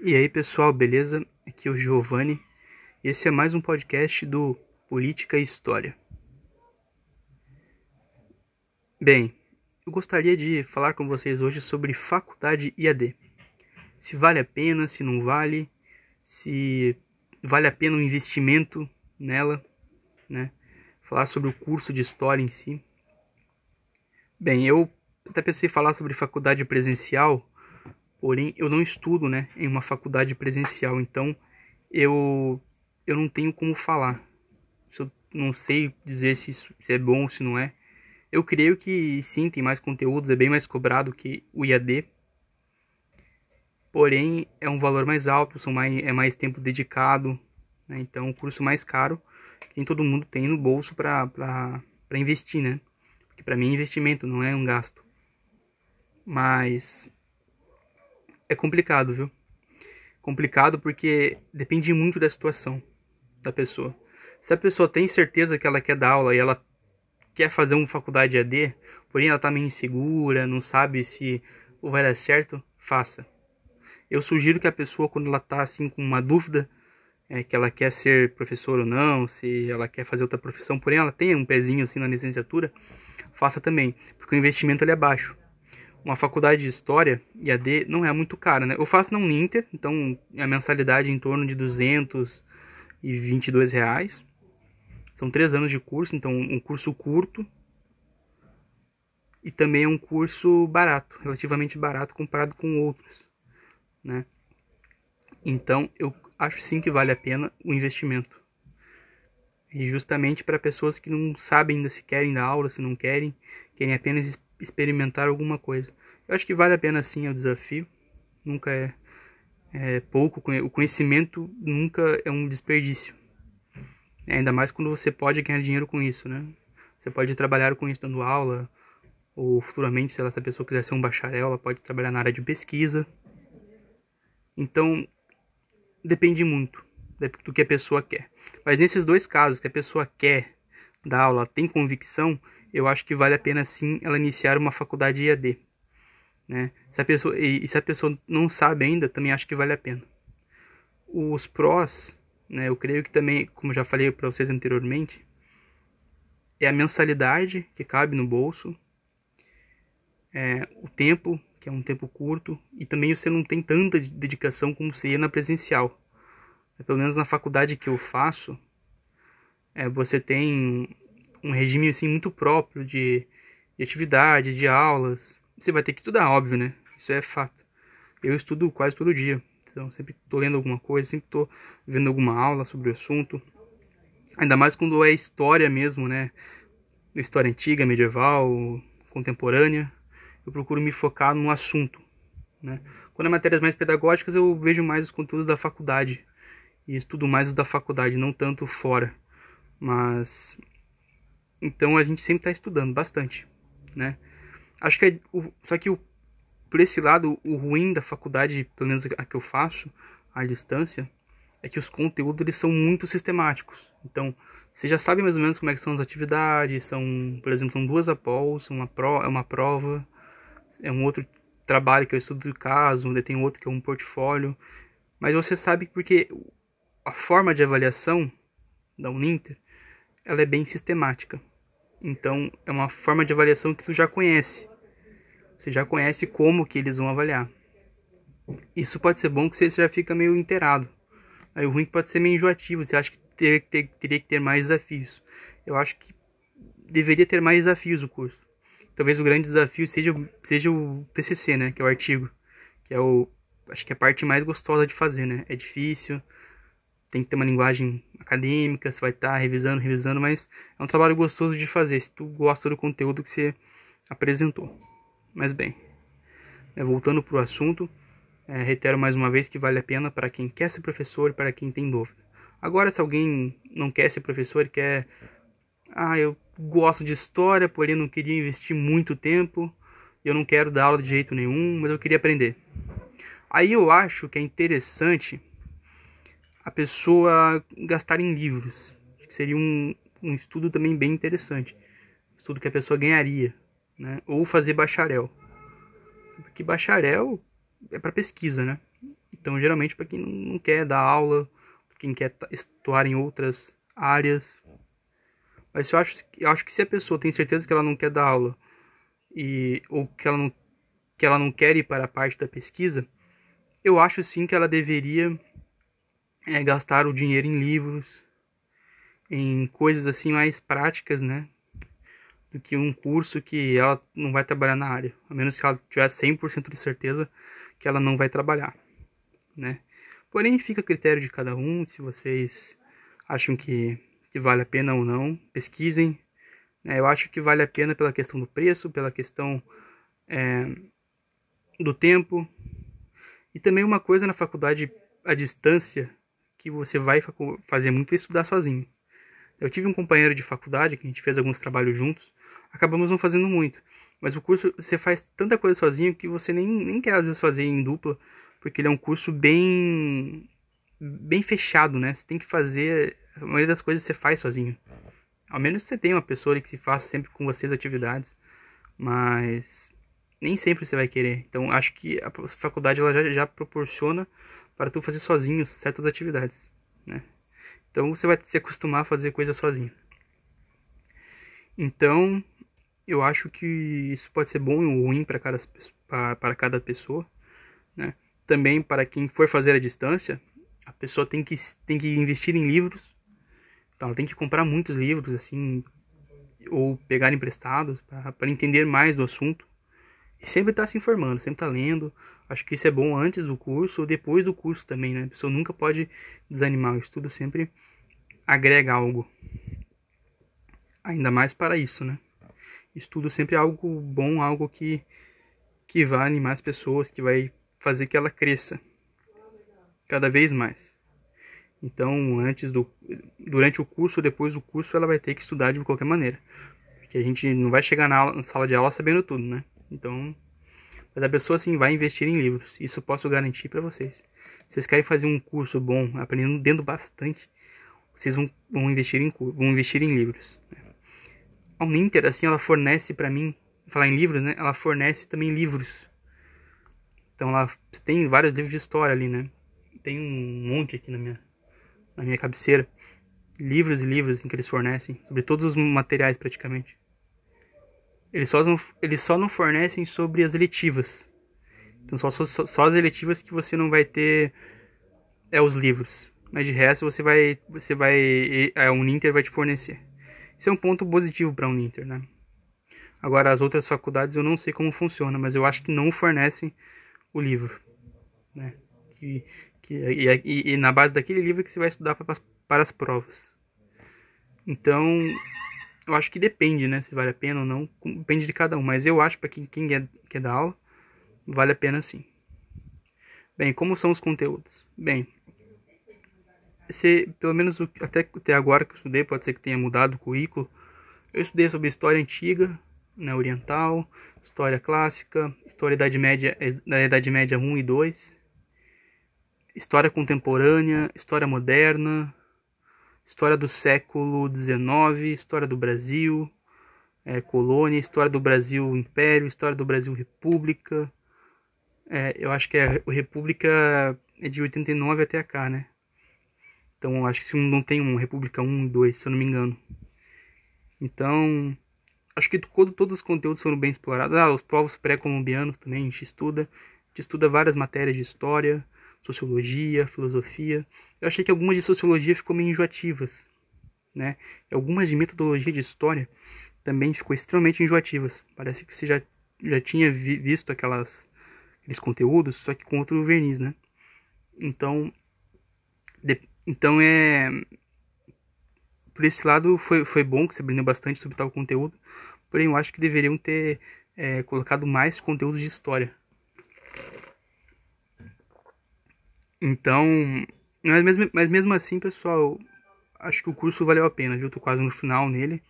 E aí pessoal, beleza? Aqui é o Giovanni. Esse é mais um podcast do Política e História. Bem, eu gostaria de falar com vocês hoje sobre faculdade IAD. Se vale a pena, se não vale, se vale a pena o um investimento nela, né? Falar sobre o curso de História em si. Bem, eu até pensei em falar sobre faculdade presencial, Porém, eu não estudo, né, em uma faculdade presencial, então eu eu não tenho como falar. Eu não sei dizer se isso se é bom ou se não é. Eu creio que sim, tem mais conteúdos, é bem mais cobrado que o IAD. Porém, é um valor mais alto, são mais, é mais tempo dedicado, né? então um curso mais caro que todo mundo tem no bolso para investir, né? Porque para mim é investimento, não é um gasto. Mas é complicado, viu? Complicado porque depende muito da situação da pessoa. Se a pessoa tem certeza que ela quer dar aula e ela quer fazer uma faculdade AD, porém ela tá meio insegura, não sabe se vai dar certo, faça. Eu sugiro que a pessoa, quando ela tá assim com uma dúvida, é, que ela quer ser professor ou não, se ela quer fazer outra profissão, porém ela tem um pezinho assim na licenciatura, faça também, porque o investimento ele é baixo uma faculdade de História, IAD, não é muito cara, né? Eu faço na Uninter, então a mensalidade é em torno de 222 reais. São três anos de curso, então um curso curto e também é um curso barato, relativamente barato comparado com outros, né? Então eu acho sim que vale a pena o investimento. E justamente para pessoas que não sabem ainda se querem dar aula, se não querem, querem apenas experimentar alguma coisa. Eu acho que vale a pena sim é o desafio. Nunca é, é pouco. O conhecimento nunca é um desperdício. Ainda mais quando você pode ganhar dinheiro com isso, né? Você pode trabalhar com isso dando aula, ou futuramente, se essa pessoa quiser ser um bacharel, ela pode trabalhar na área de pesquisa. Então, depende muito do que a pessoa quer. Mas nesses dois casos, que a pessoa quer dar aula, tem convicção, eu acho que vale a pena sim ela iniciar uma faculdade IAD. Né? Se a pessoa, e, e se a pessoa não sabe ainda, também acho que vale a pena. Os prós, né, eu creio que também, como já falei para vocês anteriormente, é a mensalidade que cabe no bolso, é, o tempo, que é um tempo curto, e também você não tem tanta dedicação como você ia na presencial. Pelo menos na faculdade que eu faço, é, você tem um regime assim muito próprio de, de atividade, de aulas. Você vai ter que estudar, óbvio, né? Isso é fato. Eu estudo quase todo dia. Então, sempre estou lendo alguma coisa, sempre estou vendo alguma aula sobre o assunto. Ainda mais quando é história mesmo, né? História antiga, medieval, contemporânea. Eu procuro me focar no assunto, né? Quando é matérias mais pedagógicas, eu vejo mais os conteúdos da faculdade. E estudo mais os da faculdade, não tanto fora. Mas então a gente sempre está estudando bastante, né? Acho que é, o, só que o, por esse lado o ruim da faculdade, pelo menos a que eu faço à distância, é que os conteúdos eles são muito sistemáticos. Então você já sabe mais ou menos como é que são as atividades, são, por exemplo, são duas após, uma pro, é uma prova, é um outro trabalho que eu estudo de caso, onde tem outro que é um portfólio, mas você sabe porque a forma de avaliação da Uninter ela é bem sistemática. Então, é uma forma de avaliação que tu já conhece. Você já conhece como que eles vão avaliar. Isso pode ser bom que você já fica meio inteirado. Aí o ruim pode ser meio enjoativo. Você acha que ter, ter, teria que ter mais desafios. Eu acho que deveria ter mais desafios o curso. Talvez o grande desafio seja, seja o TCC, né? Que é o artigo. Que é o... Acho que é a parte mais gostosa de fazer, né? É difícil tem que ter uma linguagem acadêmica, você vai estar tá revisando, revisando, mas é um trabalho gostoso de fazer, se tu gosta do conteúdo que você apresentou. Mas bem, é, voltando para o assunto, é, reitero mais uma vez que vale a pena para quem quer ser professor e para quem tem dúvida. Agora, se alguém não quer ser professor e quer. Ah, eu gosto de história, porém não queria investir muito tempo, eu não quero dar aula de jeito nenhum, mas eu queria aprender. Aí eu acho que é interessante a pessoa gastar em livros. Seria um, um estudo também bem interessante. Estudo que a pessoa ganharia, né? Ou fazer bacharel. Porque bacharel é para pesquisa, né? Então, geralmente, para quem não quer dar aula, quem quer atuar em outras áreas. Mas eu acho, eu acho que se a pessoa tem certeza que ela não quer dar aula, e, ou que ela, não, que ela não quer ir para a parte da pesquisa, eu acho sim que ela deveria é, gastar o dinheiro em livros, em coisas assim mais práticas, né? Do que um curso que ela não vai trabalhar na área. A menos que ela tiver 100% de certeza que ela não vai trabalhar, né? Porém, fica a critério de cada um, se vocês acham que, que vale a pena ou não, pesquisem. É, eu acho que vale a pena pela questão do preço, pela questão é, do tempo. E também uma coisa na faculdade à distância que você vai fazer muito é estudar sozinho. Eu tive um companheiro de faculdade que a gente fez alguns trabalhos juntos, acabamos não fazendo muito. Mas o curso você faz tanta coisa sozinho que você nem, nem quer às vezes fazer em dupla, porque ele é um curso bem bem fechado, né? Você tem que fazer a maioria das coisas você faz sozinho. Ao menos você tem uma pessoa que se faça sempre com você as atividades, mas nem sempre você vai querer. Então acho que a faculdade ela já, já proporciona para tu fazer sozinho certas atividades, né? Então você vai se acostumar a fazer coisas sozinho. Então, eu acho que isso pode ser bom ou ruim para cada, para cada pessoa, né? Também para quem for fazer a distância, a pessoa tem que, tem que investir em livros, então ela tem que comprar muitos livros, assim, ou pegar emprestados para entender mais do assunto. E sempre estar tá se informando, sempre estar tá lendo, Acho que isso é bom antes do curso ou depois do curso também, né? A pessoa nunca pode desanimar. O estudo sempre agrega algo. Ainda mais para isso, né? Estudo sempre é algo bom, algo que, que vai animar as pessoas, que vai fazer que ela cresça cada vez mais. Então, antes do durante o curso ou depois do curso, ela vai ter que estudar de qualquer maneira. Porque a gente não vai chegar na, aula, na sala de aula sabendo tudo, né? Então, mas a pessoa sim vai investir em livros. Isso posso garantir para vocês. Se vocês querem fazer um curso bom, aprendendo bastante, vocês vão, vão, investir, em, vão investir em livros. Né? A Uninter, assim, ela fornece para mim, falar em livros, né? Ela fornece também livros. Então ela tem vários livros de história ali, né? Tem um monte aqui na minha, na minha cabeceira. Livros e livros em que eles fornecem, sobre todos os materiais praticamente. Eles só não, eles só não fornecem sobre as eletivas. Então só, só, só as eletivas que você não vai ter é os livros. Mas de resto você vai você vai a Uninter vai te fornecer. Isso é um ponto positivo para a Uninter, né? Agora as outras faculdades eu não sei como funciona, mas eu acho que não fornecem o livro, né? Que, que e, e, e na base daquele livro que você vai estudar para, para as provas. Então eu acho que depende, né? Se vale a pena ou não. Depende de cada um. Mas eu acho para quem, quem quer, quer dar aula, vale a pena sim. Bem, como são os conteúdos? Bem, esse, pelo menos até, até agora que eu estudei, pode ser que tenha mudado o currículo. Eu estudei sobre história antiga, né, oriental, história clássica, história da Idade Média, da Idade Média 1 e 2, história contemporânea, história moderna, história do século XIX, história do Brasil, é, colônia, história do Brasil Império, história do Brasil República. É, eu acho que a República é de 89 até cá, né? Então acho que se não tem um República 1 e 2, se eu não me engano. Então, acho que todo, todos os conteúdos foram bem explorados. Ah, os povos pré-colombianos também a gente estuda. A gente estuda várias matérias de história, sociologia, filosofia. Eu achei que algumas de sociologia ficou meio enjoativas, né? Algumas de metodologia de história também ficou extremamente enjoativas. Parece que você já, já tinha vi, visto aquelas, aqueles conteúdos, só que com outro verniz, né? Então, de, então é por esse lado foi, foi bom que você aprendeu bastante sobre tal conteúdo, porém eu acho que deveriam ter é, colocado mais conteúdos de história Então, mas mesmo, mas mesmo assim, pessoal, acho que o curso valeu a pena, viu? Tô quase no final nele.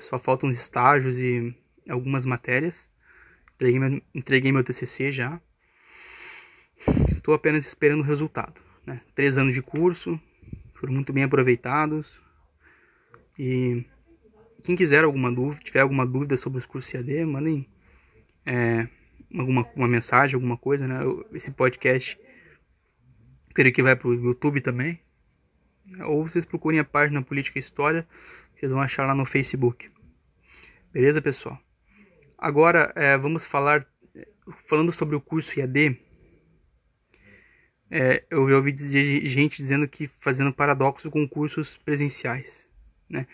Só faltam os estágios e algumas matérias. Entreguei meu, entreguei meu TCC já. Estou apenas esperando o resultado. Né? Três anos de curso, foram muito bem aproveitados. E quem quiser alguma dúvida, tiver alguma dúvida sobre os cursos CAD, mandem é, alguma uma mensagem, alguma coisa, né? Esse podcast creio que vai para o YouTube também. Ou vocês procurem a página Política e História, vocês vão achar lá no Facebook. Beleza, pessoal? Agora é, vamos falar, falando sobre o curso IAD. É, eu ouvi dizer, gente dizendo que fazendo paradoxo com cursos presenciais, né?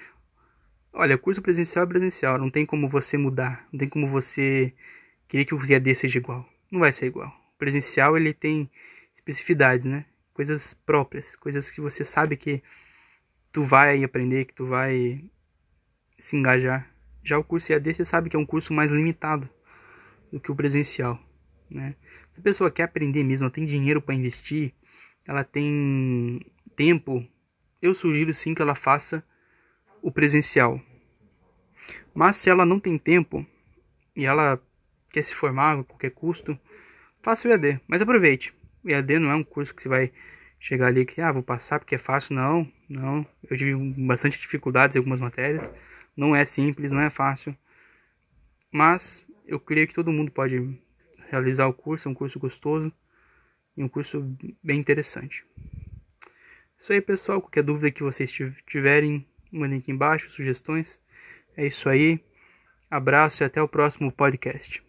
Olha, curso presencial é presencial, não tem como você mudar, não tem como você querer que o IAD seja igual. Não vai ser igual. O presencial ele tem especificidades, né? Coisas próprias, coisas que você sabe que tu vai aprender, que tu vai se engajar. Já o curso IAD você sabe que é um curso mais limitado do que o presencial, né? Se a pessoa quer aprender mesmo, ela tem dinheiro para investir, ela tem tempo, eu sugiro sim que ela faça o presencial. Mas se ela não tem tempo e ela quer se formar a qualquer custo, faça o EAD, mas aproveite. EAD não é um curso que você vai chegar ali que, ah, vou passar porque é fácil. Não, não. Eu tive bastante dificuldades em algumas matérias. Não é simples, não é fácil. Mas eu creio que todo mundo pode realizar o curso. É um curso gostoso e um curso bem interessante. Isso aí, pessoal. Qualquer dúvida que vocês tiverem, mandem aqui embaixo, sugestões. É isso aí. Abraço e até o próximo podcast.